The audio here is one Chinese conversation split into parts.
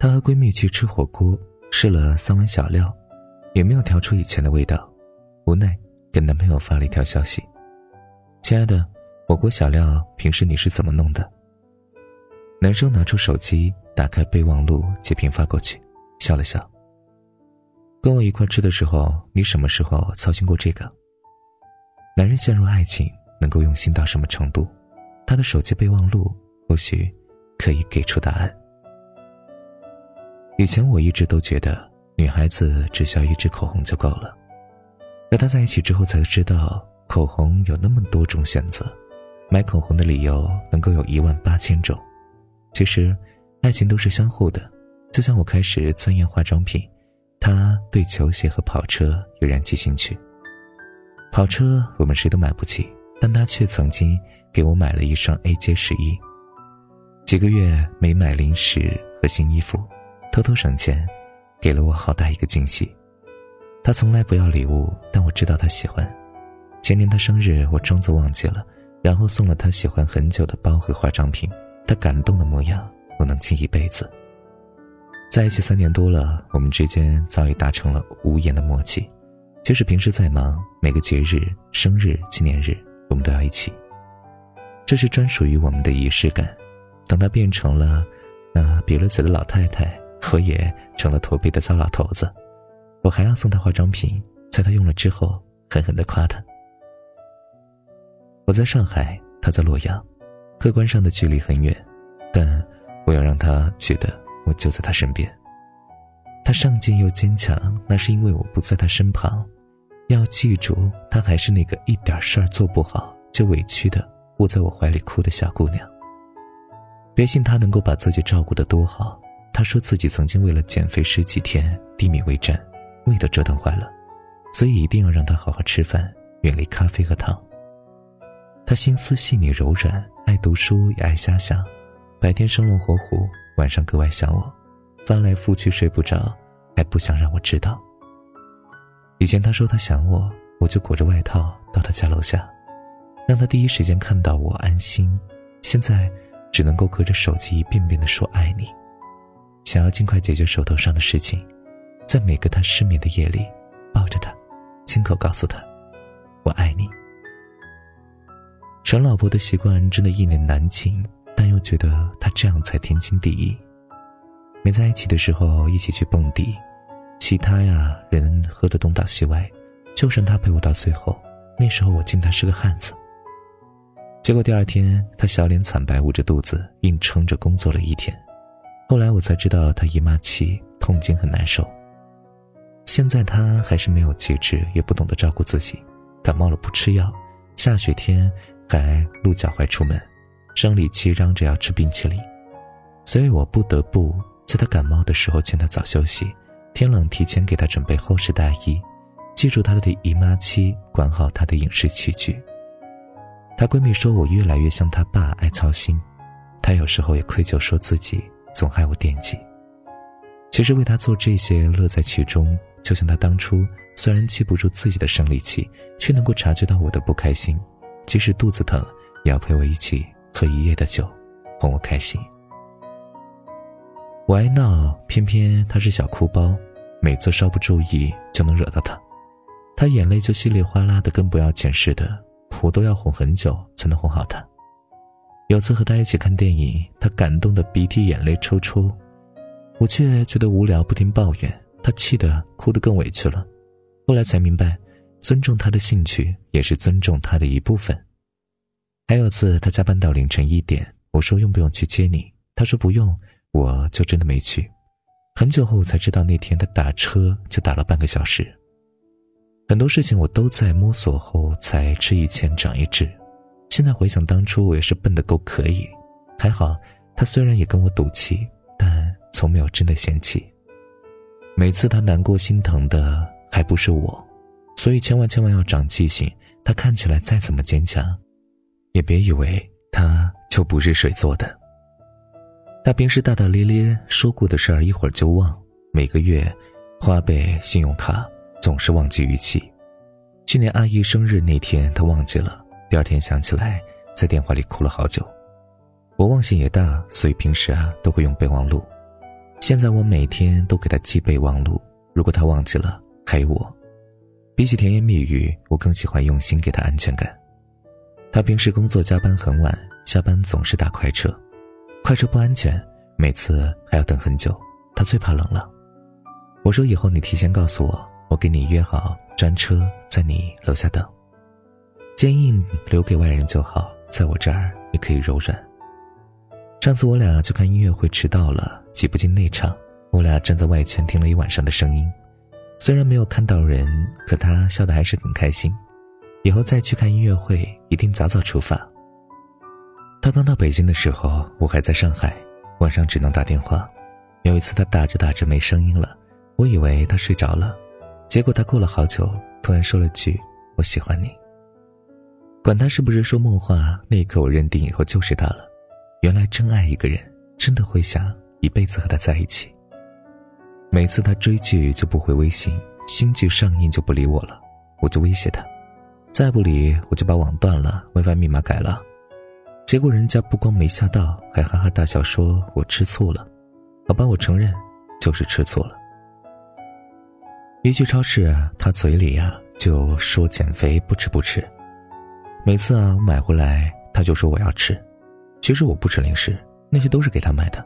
她和闺蜜去吃火锅，试了三碗小料，也没有调出以前的味道，无奈给男朋友发了一条消息：“亲爱的，火锅小料平时你是怎么弄的？”男生拿出手机，打开备忘录，截屏发过去，笑了笑。跟我一块吃的时候，你什么时候操心过这个？男人陷入爱情能够用心到什么程度？他的手机备忘录或许可以给出答案。以前我一直都觉得女孩子只需要一支口红就够了，和他在一起之后才知道口红有那么多种选择，买口红的理由能够有一万八千种。其实，爱情都是相互的，就像我开始钻研化妆品，他对球鞋和跑车有燃起兴趣。跑车我们谁都买不起，但他却曾经给我买了一双 AJ 十一。几个月没买零食和新衣服。偷偷省钱，给了我好大一个惊喜。他从来不要礼物，但我知道他喜欢。前年他生日，我装作忘记了，然后送了他喜欢很久的包和化妆品。他感动的模样，我能记一辈子。在一起三年多了，我们之间早已达成了无言的默契。即使平时再忙，每个节日、生日、纪念日，我们都要一起。这是专属于我们的仪式感。等他变成了，呃，瘪了嘴的老太太。我也成了驼背的糟老头子，我还要送他化妆品，在他用了之后狠狠的夸他。我在上海，他在洛阳，客观上的距离很远，但我要让他觉得我就在他身边。他上进又坚强，那是因为我不在他身旁。要记住，他还是那个一点事儿做不好就委屈的窝在我怀里哭的小姑娘。别信他能够把自己照顾得多好。他说自己曾经为了减肥十几天低米未战，胃都折腾坏了，所以一定要让他好好吃饭，远离咖啡和糖。他心思细腻柔软，爱读书也爱瞎想，白天生龙活虎，晚上格外想我，翻来覆去睡不着，还不想让我知道。以前他说他想我，我就裹着外套到他家楼下，让他第一时间看到我安心。现在只能够隔着手机一遍遍的说爱你。想要尽快解决手头上的事情，在每个他失眠的夜里，抱着他，亲口告诉他：“我爱你。”陈老婆的习惯真的一言难尽，但又觉得他这样才天经地义。没在一起的时候一起去蹦迪，其他呀人喝得东倒西歪，就剩他陪我到最后。那时候我敬他是个汉子。结果第二天他小脸惨白，捂着肚子硬撑着工作了一天。后来我才知道，她姨妈期痛经很难受。现在她还是没有节制，也不懂得照顾自己，感冒了不吃药，下雪天还露脚踝出门，生理期嚷着要吃冰淇淋，所以我不得不在她感冒的时候劝她早休息，天冷提前给她准备厚实大衣，记住她的姨妈期，管好她的饮食起居。她闺蜜说我越来越像她爸爱操心，她有时候也愧疚说自己。总害我惦记。其实为他做这些，乐在其中。就像他当初，虽然记不住自己的生理期，却能够察觉到我的不开心，即使肚子疼，也要陪我一起喝一夜的酒，哄我开心。我爱闹，偏偏他是小哭包，每次稍不注意就能惹到他，他眼泪就稀里哗啦的，跟不要钱似的，我都要哄很久才能哄好他。有次和他一起看电影，他感动的鼻涕眼泪抽抽，我却觉得无聊，不停抱怨，他气得哭得更委屈了。后来才明白，尊重他的兴趣也是尊重他的一部分。还有次他加班到凌晨一点，我说用不用去接你，他说不用，我就真的没去。很久后才知道，那天他打车就打了半个小时。很多事情我都在摸索后才吃一堑长一智。现在回想当初，我也是笨得够可以，还好，他虽然也跟我赌气，但从没有真的嫌弃。每次他难过心疼的还不是我，所以千万千万要长记性。他看起来再怎么坚强，也别以为他就不是水做的。他平时大大咧咧，说过的事儿一会儿就忘，每个月花呗、信用卡总是忘记逾期。去年阿姨生日那天，他忘记了。第二天想起来，在电话里哭了好久。我忘性也大，所以平时啊都会用备忘录。现在我每天都给他寄备忘录，如果他忘记了，还有我。比起甜言蜜语，我更喜欢用心给他安全感。他平时工作加班很晚，下班总是打快车，快车不安全，每次还要等很久。他最怕冷了。我说以后你提前告诉我，我给你约好专车在你楼下等。坚硬留给外人就好，在我这儿也可以柔软。上次我俩去看音乐会迟到了，挤不进内场，我俩站在外圈听了一晚上的声音。虽然没有看到人，可他笑得还是很开心。以后再去看音乐会，一定早早出发。他刚到北京的时候，我还在上海，晚上只能打电话。有一次他打着打着没声音了，我以为他睡着了，结果他过了好久，突然说了句：“我喜欢你。”管他是不是说梦话，那一刻我认定以后就是他了。原来真爱一个人，真的会想一辈子和他在一起。每次他追剧就不回微信，新剧上映就不理我了，我就威胁他。再不理我就把网断了，WiFi 密码改了。结果人家不光没吓到，还哈哈大笑说我吃醋了。好吧，我承认，就是吃醋了。一去超市，他嘴里呀就说减肥不吃不吃。每次啊我买回来，他就说我要吃。其实我不吃零食，那些都是给他买的。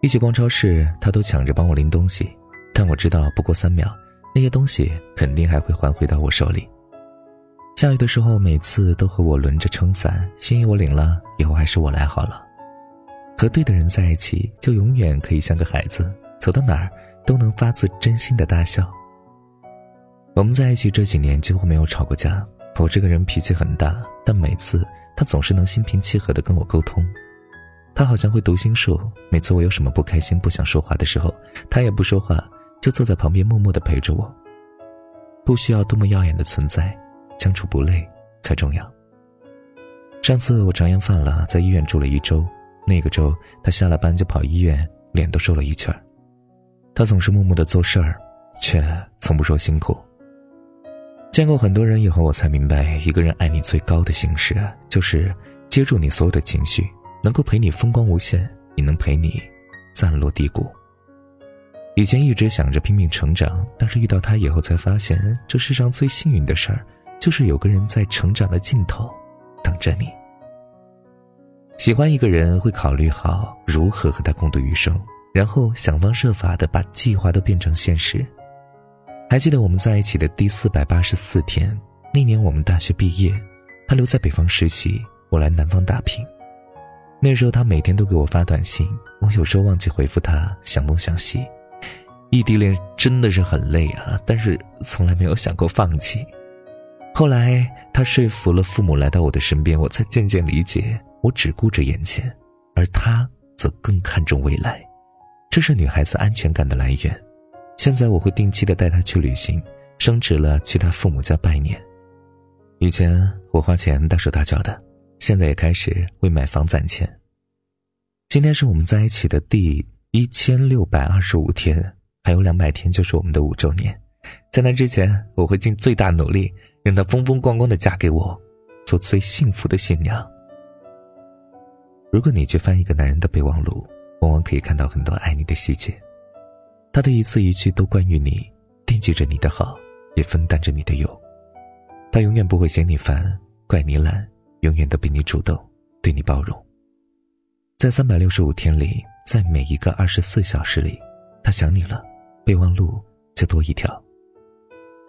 一起逛超市，他都抢着帮我拎东西，但我知道不过三秒，那些东西肯定还会还回到我手里。下雨的时候，每次都和我轮着撑伞。心意我领了，以后还是我来好了。和对的人在一起，就永远可以像个孩子，走到哪儿都能发自真心的大笑。我们在一起这几年几乎没有吵过架。我这个人脾气很大，但每次他总是能心平气和的跟我沟通。他好像会读心术，每次我有什么不开心、不想说话的时候，他也不说话，就坐在旁边默默的陪着我。不需要多么耀眼的存在。相处不累才重要。上次我肠炎犯了，在医院住了一周。那个周，他下了班就跑医院，脸都瘦了一圈他总是默默的做事儿，却从不说辛苦。见过很多人以后，我才明白，一个人爱你最高的形式，就是接住你所有的情绪，能够陪你风光无限，也能陪你暂落低谷。以前一直想着拼命成长，但是遇到他以后，才发现这世上最幸运的事儿。就是有个人在成长的尽头，等着你。喜欢一个人会考虑好如何和他共度余生，然后想方设法的把计划都变成现实。还记得我们在一起的第四百八十四天，那年我们大学毕业，他留在北方实习，我来南方打拼。那时候他每天都给我发短信，我有时候忘记回复他，想东想西。异地恋真的是很累啊，但是从来没有想过放弃。后来，他说服了父母来到我的身边，我才渐渐理解，我只顾着眼前，而他则更看重未来。这是女孩子安全感的来源。现在我会定期的带她去旅行，升职了去她父母家拜年。以前我花钱大手大脚的，现在也开始为买房攒钱。今天是我们在一起的第一千六百二十五天，还有两百天就是我们的五周年。在那之前，我会尽最大努力。让她风风光光的嫁给我，做最幸福的新娘。如果你去翻一个男人的备忘录，往往可以看到很多爱你的细节。他的一字一句都关于你，惦记着你的好，也分担着你的忧。他永远不会嫌你烦，怪你懒，永远都比你主动，对你包容。在三百六十五天里，在每一个二十四小时里，他想你了，备忘录就多一条。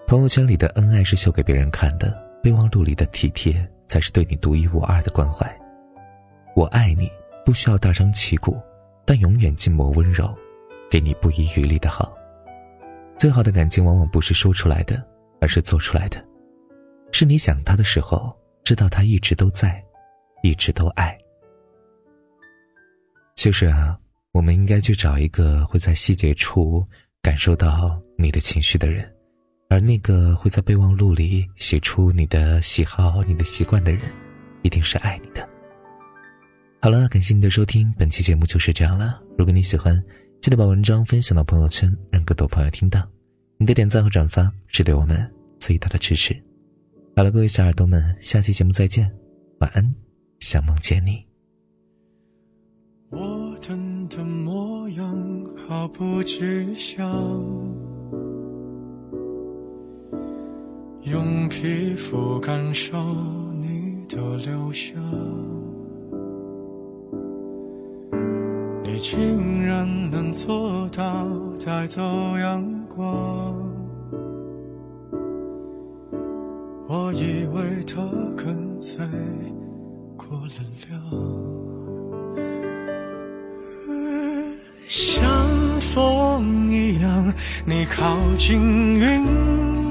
朋友圈里的恩爱是秀给别人看的，备忘录里的体贴才是对你独一无二的关怀。我爱你，不需要大张旗鼓，但永远静默温柔，给你不遗余力的好。最好的感情往往不是说出来的，而是做出来的。是你想他的时候，知道他一直都在，一直都爱。其实啊，我们应该去找一个会在细节处感受到你的情绪的人。而那个会在备忘录里写出你的喜好、你的习惯的人，一定是爱你的。好了，感谢你的收听，本期节目就是这样了。如果你喜欢，记得把文章分享到朋友圈，让更多朋友听到。你的点赞和转发是对我们最大的支持。好了，各位小耳朵们，下期节目再见，晚安，想梦见你。我等的模样毫不具象，用皮肤感受你的留香，竟然能做到带走阳光，我以为他跟随过了量。像风一样，你靠近，云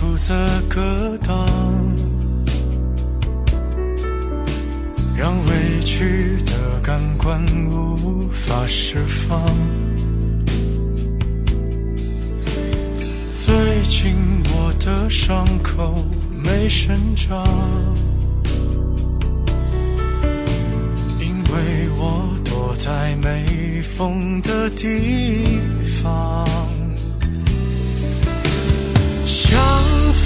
负责格挡。让委屈的感官无法释放。最近我的伤口没生长，因为我躲在没风的地方，想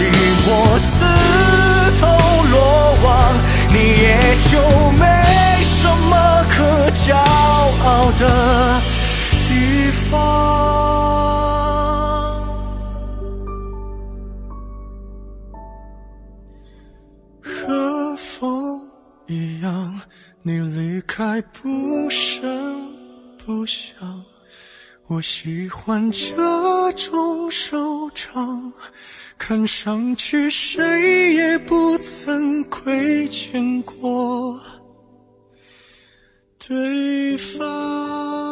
可惜我自投罗网，你也就没什么可骄傲的地方，和风一样，你离开不声不响。我喜欢这种收场，看上去谁也不曾亏欠过。对方。